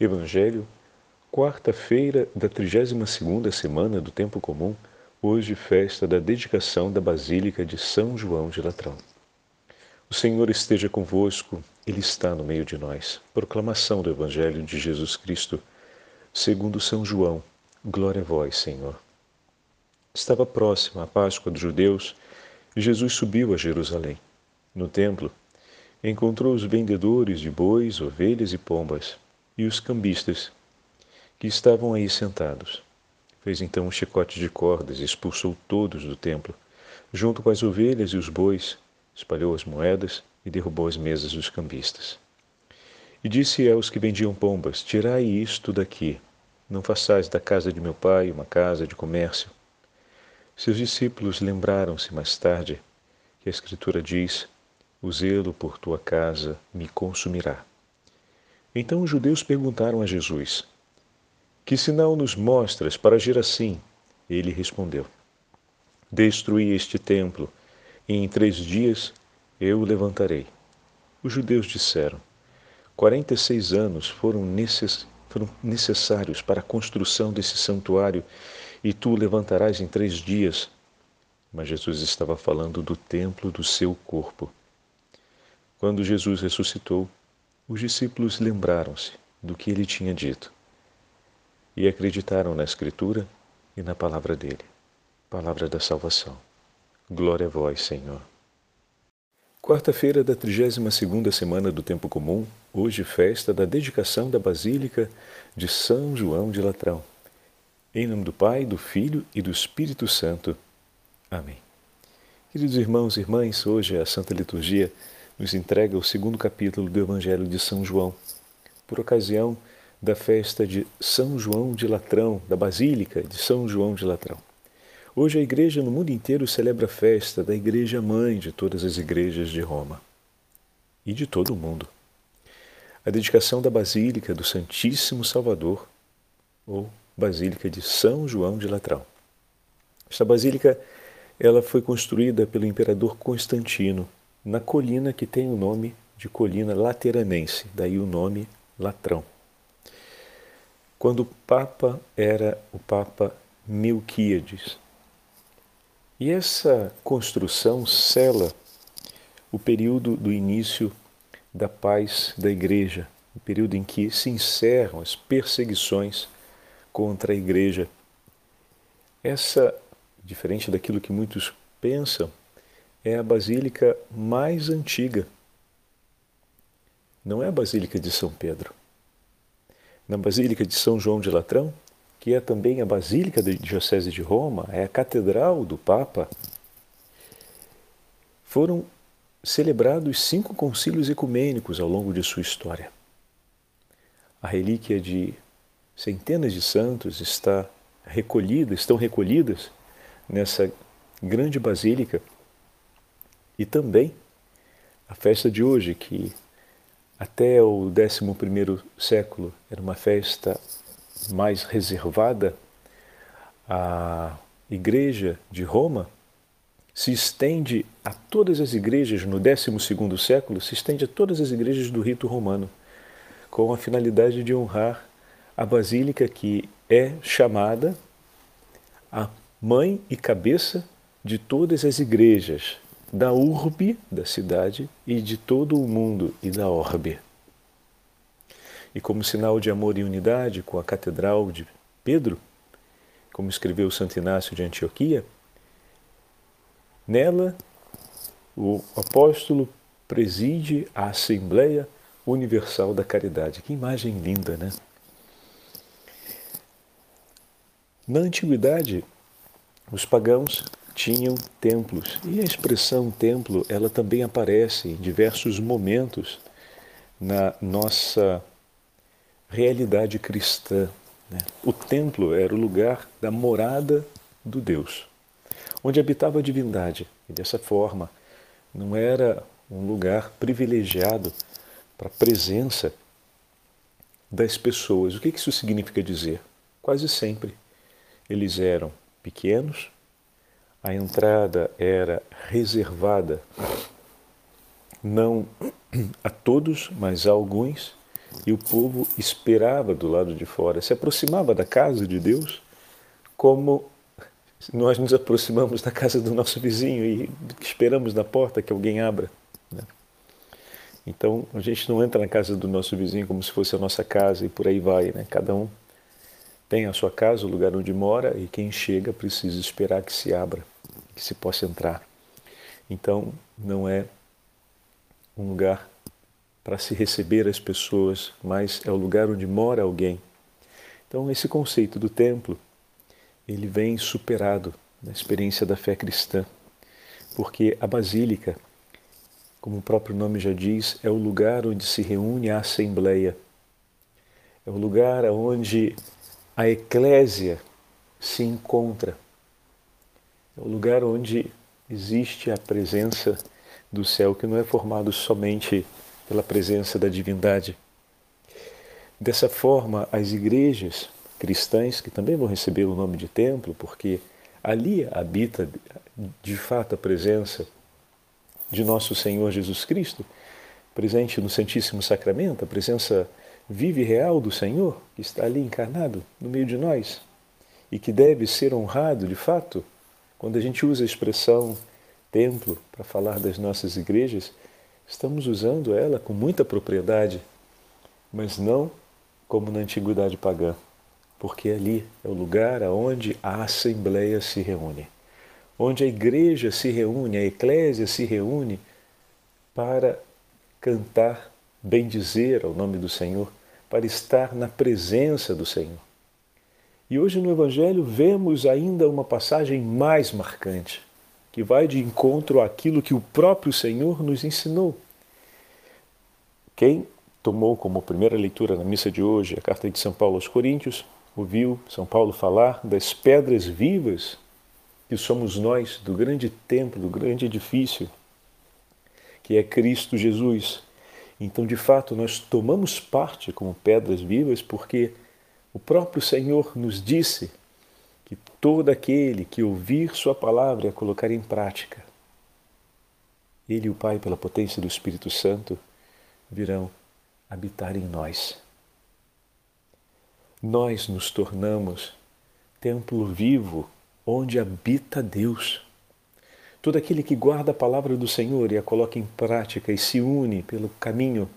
Evangelho, quarta-feira da 32ª semana do tempo comum, hoje festa da dedicação da Basílica de São João de Latrão. O Senhor esteja convosco, Ele está no meio de nós. Proclamação do Evangelho de Jesus Cristo, segundo São João. Glória a vós, Senhor. Estava próxima a Páscoa dos judeus e Jesus subiu a Jerusalém. No templo, encontrou os vendedores de bois, ovelhas e pombas e os cambistas que estavam aí sentados. Fez então um chicote de cordas e expulsou todos do templo, junto com as ovelhas e os bois, espalhou as moedas e derrubou as mesas dos cambistas. E disse aos que vendiam pombas: Tirai isto daqui, não façais da casa de meu pai uma casa de comércio. Seus discípulos lembraram-se mais tarde que a Escritura diz: O zelo por tua casa me consumirá. Então os judeus perguntaram a Jesus: Que sinal nos mostras para agir assim? Ele respondeu: Destruí este templo, e em três dias eu o levantarei. Os judeus disseram: Quarenta e seis anos foram, necess... foram necessários para a construção desse santuário, e tu o levantarás em três dias. Mas Jesus estava falando do templo do seu corpo. Quando Jesus ressuscitou, os discípulos lembraram-se do que ele tinha dito e acreditaram na Escritura e na palavra dele, palavra da salvação. Glória a vós, Senhor. Quarta-feira da 32ª semana do tempo comum, hoje festa da dedicação da Basílica de São João de Latrão. Em nome do Pai, do Filho e do Espírito Santo. Amém. Queridos irmãos e irmãs, hoje é a Santa Liturgia nos entrega o segundo capítulo do Evangelho de São João, por ocasião da festa de São João de Latrão, da Basílica de São João de Latrão. Hoje a igreja no mundo inteiro celebra a festa da Igreja Mãe de todas as igrejas de Roma e de todo o mundo. A dedicação da Basílica do Santíssimo Salvador, ou Basílica de São João de Latrão. Esta basílica ela foi construída pelo imperador Constantino na colina que tem o nome de colina lateranense, daí o nome Latrão. Quando o Papa era o Papa Melquíades. E essa construção cela o período do início da paz da Igreja, o período em que se encerram as perseguições contra a Igreja. Essa, diferente daquilo que muitos pensam, é a basílica mais antiga. Não é a Basílica de São Pedro. Na Basílica de São João de Latrão, que é também a Basílica da Diocese de Roma, é a Catedral do Papa, foram celebrados cinco concílios ecumênicos ao longo de sua história. A relíquia de centenas de santos está recolhida, estão recolhidas nessa grande basílica e também a festa de hoje, que até o 11 século era uma festa mais reservada à Igreja de Roma, se estende a todas as igrejas no 12 século, se estende a todas as igrejas do rito romano, com a finalidade de honrar a basílica que é chamada a mãe e cabeça de todas as igrejas da urbe, da cidade, e de todo o mundo e da orbe. E como sinal de amor e unidade com a Catedral de Pedro, como escreveu Santo Inácio de Antioquia, nela o apóstolo preside a Assembleia Universal da Caridade. Que imagem linda, né? Na antiguidade, os pagãos tinham templos. E a expressão templo, ela também aparece em diversos momentos na nossa realidade cristã. Né? O templo era o lugar da morada do Deus, onde habitava a divindade. E dessa forma, não era um lugar privilegiado para a presença das pessoas. O que isso significa dizer? Quase sempre eles eram pequenos, a entrada era reservada não a todos, mas a alguns, E o povo esperava do lado de fora, se aproximava da casa de Deus como nós nos aproximamos da casa do nosso vizinho e esperamos na porta que alguém abra. Né? Então a gente não entra na casa do nosso vizinho como se fosse a nossa casa e por aí vai. Né? Cada um tem a sua casa, o lugar onde mora e quem chega precisa esperar que se abra, que se possa entrar. Então não é um lugar para se receber as pessoas, mas é o lugar onde mora alguém. Então esse conceito do templo ele vem superado na experiência da fé cristã, porque a basílica, como o próprio nome já diz, é o lugar onde se reúne a assembleia, é o lugar onde a eclésia se encontra, é o lugar onde existe a presença do céu, que não é formado somente pela presença da divindade. Dessa forma, as igrejas cristãs que também vão receber o nome de templo, porque ali habita de fato a presença de nosso Senhor Jesus Cristo, presente no Santíssimo Sacramento, a presença viva e real do Senhor, que está ali encarnado no meio de nós e que deve ser honrado de fato. Quando a gente usa a expressão templo para falar das nossas igrejas, estamos usando ela com muita propriedade, mas não como na antiguidade pagã porque ali é o lugar onde a assembleia se reúne, onde a igreja se reúne, a eclésia se reúne para cantar, bendizer ao nome do Senhor, para estar na presença do Senhor. E hoje no Evangelho vemos ainda uma passagem mais marcante, que vai de encontro àquilo que o próprio Senhor nos ensinou. Quem tomou como primeira leitura na missa de hoje a carta de São Paulo aos Coríntios, ouviu São Paulo falar das pedras vivas que somos nós, do grande templo, do grande edifício, que é Cristo Jesus. Então, de fato, nós tomamos parte como pedras vivas porque o próprio Senhor nos disse que todo aquele que ouvir Sua palavra e a colocar em prática, Ele e o Pai, pela potência do Espírito Santo, virão habitar em nós nós nos tornamos templo vivo onde habita Deus. Todo aquele que guarda a palavra do Senhor e a coloca em prática e se une pelo caminho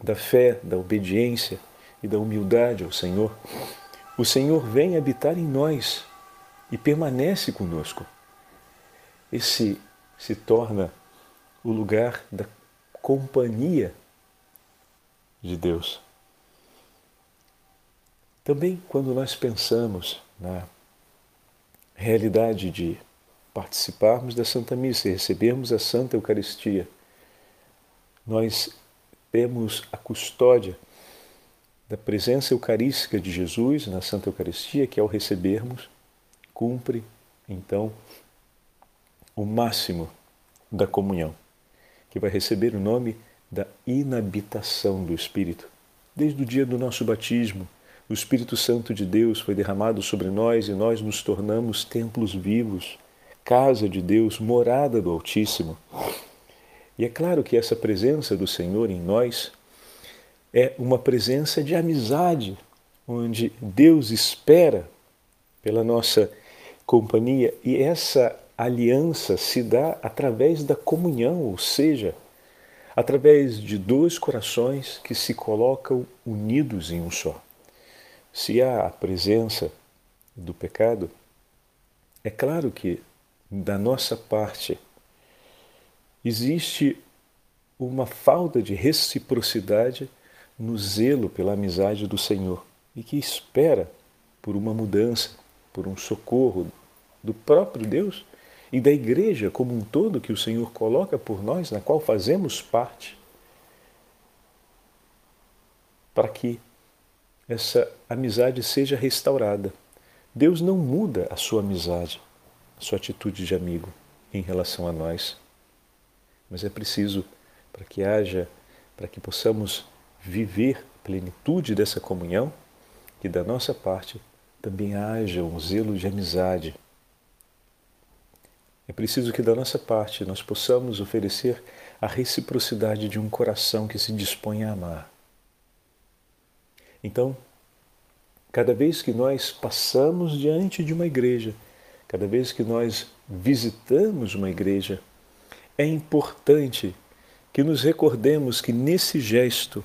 da fé, da obediência e da humildade ao Senhor, o Senhor vem habitar em nós e permanece conosco. Esse se torna o lugar da companhia de Deus. Também quando nós pensamos na realidade de participarmos da Santa Missa e recebermos a Santa Eucaristia, nós temos a custódia da presença eucarística de Jesus na Santa Eucaristia, que ao recebermos, cumpre então o máximo da comunhão, que vai receber o nome da inabitação do Espírito, desde o dia do nosso batismo o Espírito Santo de Deus foi derramado sobre nós e nós nos tornamos templos vivos, casa de Deus, morada do Altíssimo. E é claro que essa presença do Senhor em nós é uma presença de amizade, onde Deus espera pela nossa companhia e essa aliança se dá através da comunhão, ou seja, através de dois corações que se colocam unidos em um só. Se há a presença do pecado, é claro que da nossa parte existe uma falta de reciprocidade no zelo pela amizade do Senhor e que espera por uma mudança, por um socorro do próprio Deus e da igreja como um todo que o Senhor coloca por nós, na qual fazemos parte, para que essa amizade seja restaurada. Deus não muda a sua amizade, a sua atitude de amigo em relação a nós. Mas é preciso para que haja, para que possamos viver a plenitude dessa comunhão, que da nossa parte também haja um zelo de amizade. É preciso que da nossa parte nós possamos oferecer a reciprocidade de um coração que se dispõe a amar Então, cada vez que nós passamos diante de uma igreja, cada vez que nós visitamos uma igreja, é importante que nos recordemos que nesse gesto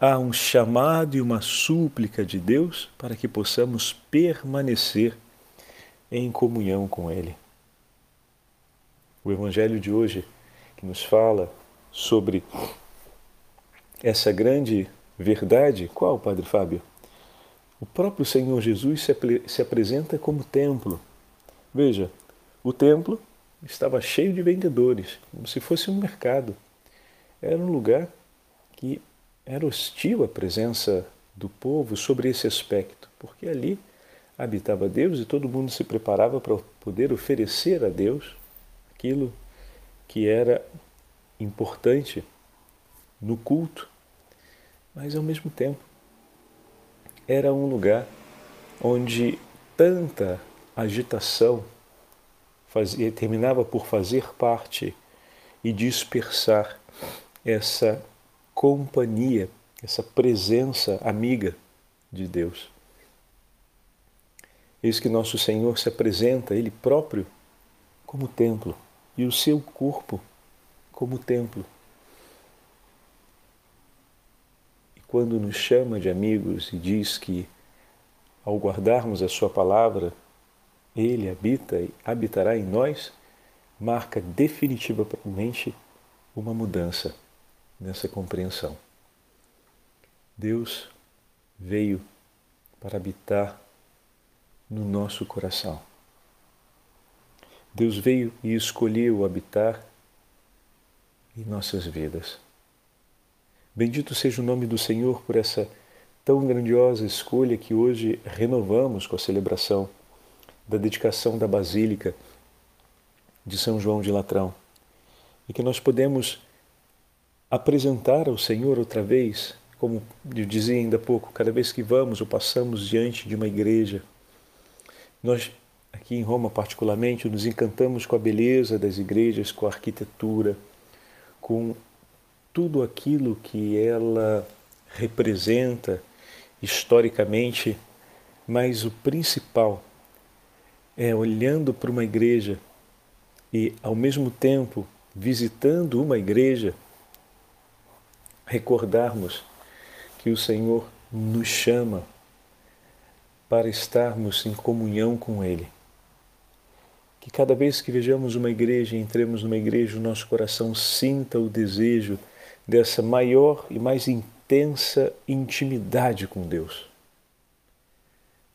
há um chamado e uma súplica de Deus para que possamos permanecer em comunhão com Ele. O Evangelho de hoje, que nos fala sobre essa grande verdade, qual, Padre Fábio? O próprio Senhor Jesus se, se apresenta como templo. Veja, o templo estava cheio de vendedores, como se fosse um mercado. Era um lugar que era hostil à presença do povo sobre esse aspecto, porque ali habitava Deus e todo mundo se preparava para poder oferecer a Deus aquilo que era importante no culto, mas ao mesmo tempo era um lugar onde tanta agitação fazia, terminava por fazer parte e dispersar essa companhia, essa presença amiga de Deus. Eis que nosso Senhor se apresenta, Ele próprio, como templo e o seu corpo como templo. E quando nos chama de amigos e diz que, ao guardarmos a Sua palavra, Ele habita e habitará em nós, marca definitivamente uma mudança nessa compreensão. Deus veio para habitar no nosso coração. Deus veio e escolheu habitar em nossas vidas. Bendito seja o nome do Senhor por essa tão grandiosa escolha que hoje renovamos com a celebração da dedicação da Basílica de São João de Latrão e que nós podemos apresentar ao Senhor outra vez, como eu dizia ainda há pouco, cada vez que vamos ou passamos diante de uma igreja, nós aqui em Roma particularmente nos encantamos com a beleza das igrejas, com a arquitetura, com tudo aquilo que ela representa historicamente, mas o principal é olhando para uma igreja e ao mesmo tempo visitando uma igreja recordarmos que o Senhor nos chama para estarmos em comunhão com Ele. Que cada vez que vejamos uma igreja, entremos numa igreja, o nosso coração sinta o desejo dessa maior e mais intensa intimidade com Deus.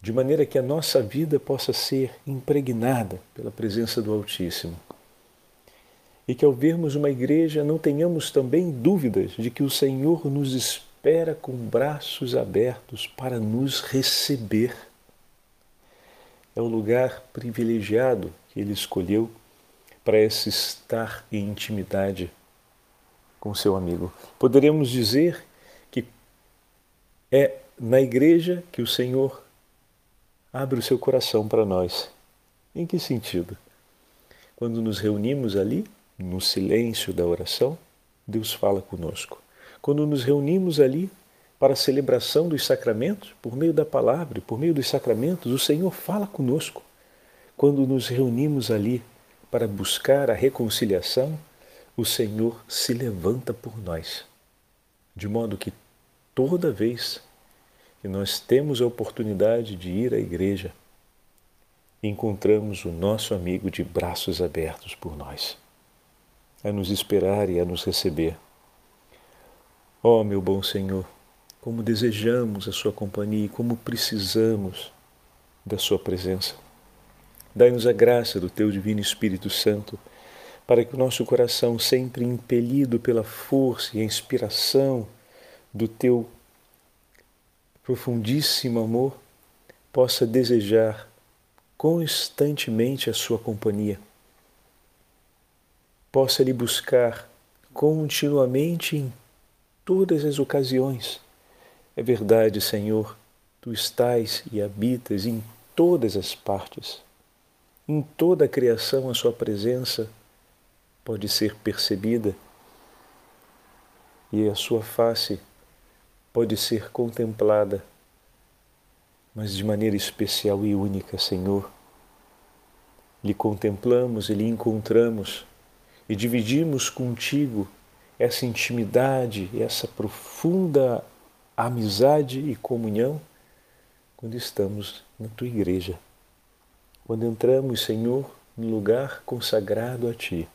De maneira que a nossa vida possa ser impregnada pela presença do Altíssimo e que ao vermos uma igreja não tenhamos também dúvidas de que o Senhor nos espera com braços abertos para nos receber. É o lugar privilegiado que Ele escolheu para esse estar em intimidade com seu amigo. Poderíamos dizer que é na igreja que o Senhor abre o seu coração para nós. Em que sentido? Quando nos reunimos ali, no silêncio da oração, Deus fala conosco. Quando nos reunimos ali para a celebração dos sacramentos, por meio da palavra, por meio dos sacramentos, o Senhor fala conosco. Quando nos reunimos ali para buscar a reconciliação, o Senhor se levanta por nós. De modo que toda vez que nós temos a oportunidade de ir à igreja, encontramos o nosso amigo de braços abertos por nós a nos esperar e a nos receber. Ó oh, meu bom Senhor, como desejamos a Sua companhia e como precisamos da Sua presença. Dai-nos a graça do Teu Divino Espírito Santo, para que o nosso coração, sempre impelido pela força e a inspiração do Teu profundíssimo amor, possa desejar constantemente a Sua companhia possa lhe buscar continuamente em todas as ocasiões. É verdade, Senhor, tu estás e habitas em todas as partes. Em toda a criação, a Sua presença pode ser percebida e a Sua face pode ser contemplada mas de maneira especial e única, Senhor. Lhe contemplamos e lhe encontramos e dividimos contigo essa intimidade, essa profunda amizade e comunhão quando estamos na tua igreja. Quando entramos, Senhor, no lugar consagrado a ti,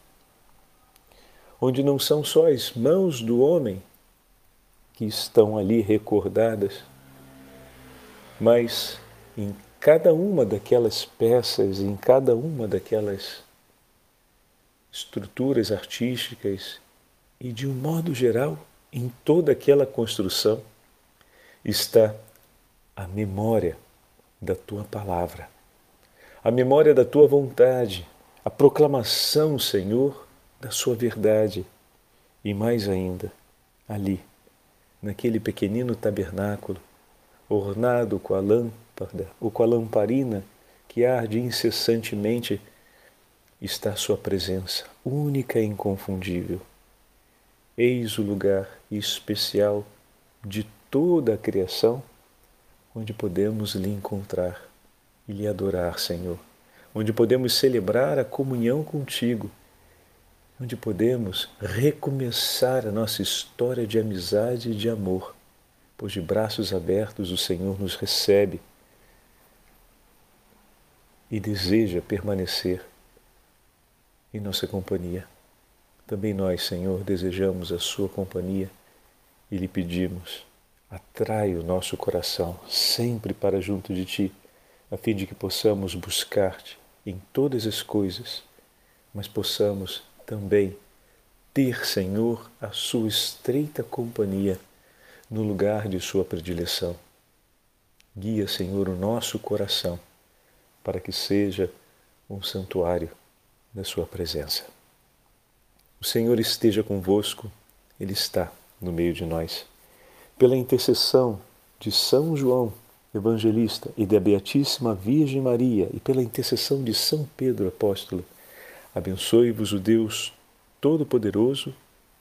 onde não são só as mãos do homem que estão ali recordadas, mas em cada uma daquelas peças, em cada uma daquelas estruturas artísticas e, de um modo geral, em toda aquela construção, está a memória da tua palavra, a memória da tua vontade, a proclamação, Senhor, da sua verdade. E mais ainda, ali, naquele pequenino tabernáculo, ornado com a lâmpada ou com a lamparina que arde incessantemente, está sua presença, única e inconfundível. Eis o lugar especial de toda a criação onde podemos lhe encontrar e lhe adorar, Senhor, onde podemos celebrar a comunhão contigo, onde podemos recomeçar a nossa história de amizade e de amor pois de braços abertos o Senhor nos recebe e deseja permanecer em nossa companhia. Também nós, Senhor, desejamos a Sua companhia e lhe pedimos, atrai o nosso coração sempre para junto de Ti, a fim de que possamos buscar-te em todas as coisas, mas possamos também ter, Senhor, a Sua estreita companhia no lugar de sua predileção. Guia, Senhor, o nosso coração para que seja um santuário da Sua presença. O Senhor esteja convosco, Ele está no meio de nós. Pela intercessão de São João, evangelista, e da Beatíssima Virgem Maria, e pela intercessão de São Pedro, apóstolo, abençoe-vos o Deus Todo-Poderoso,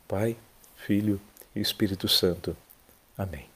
Pai, Filho e Espírito Santo. Amém.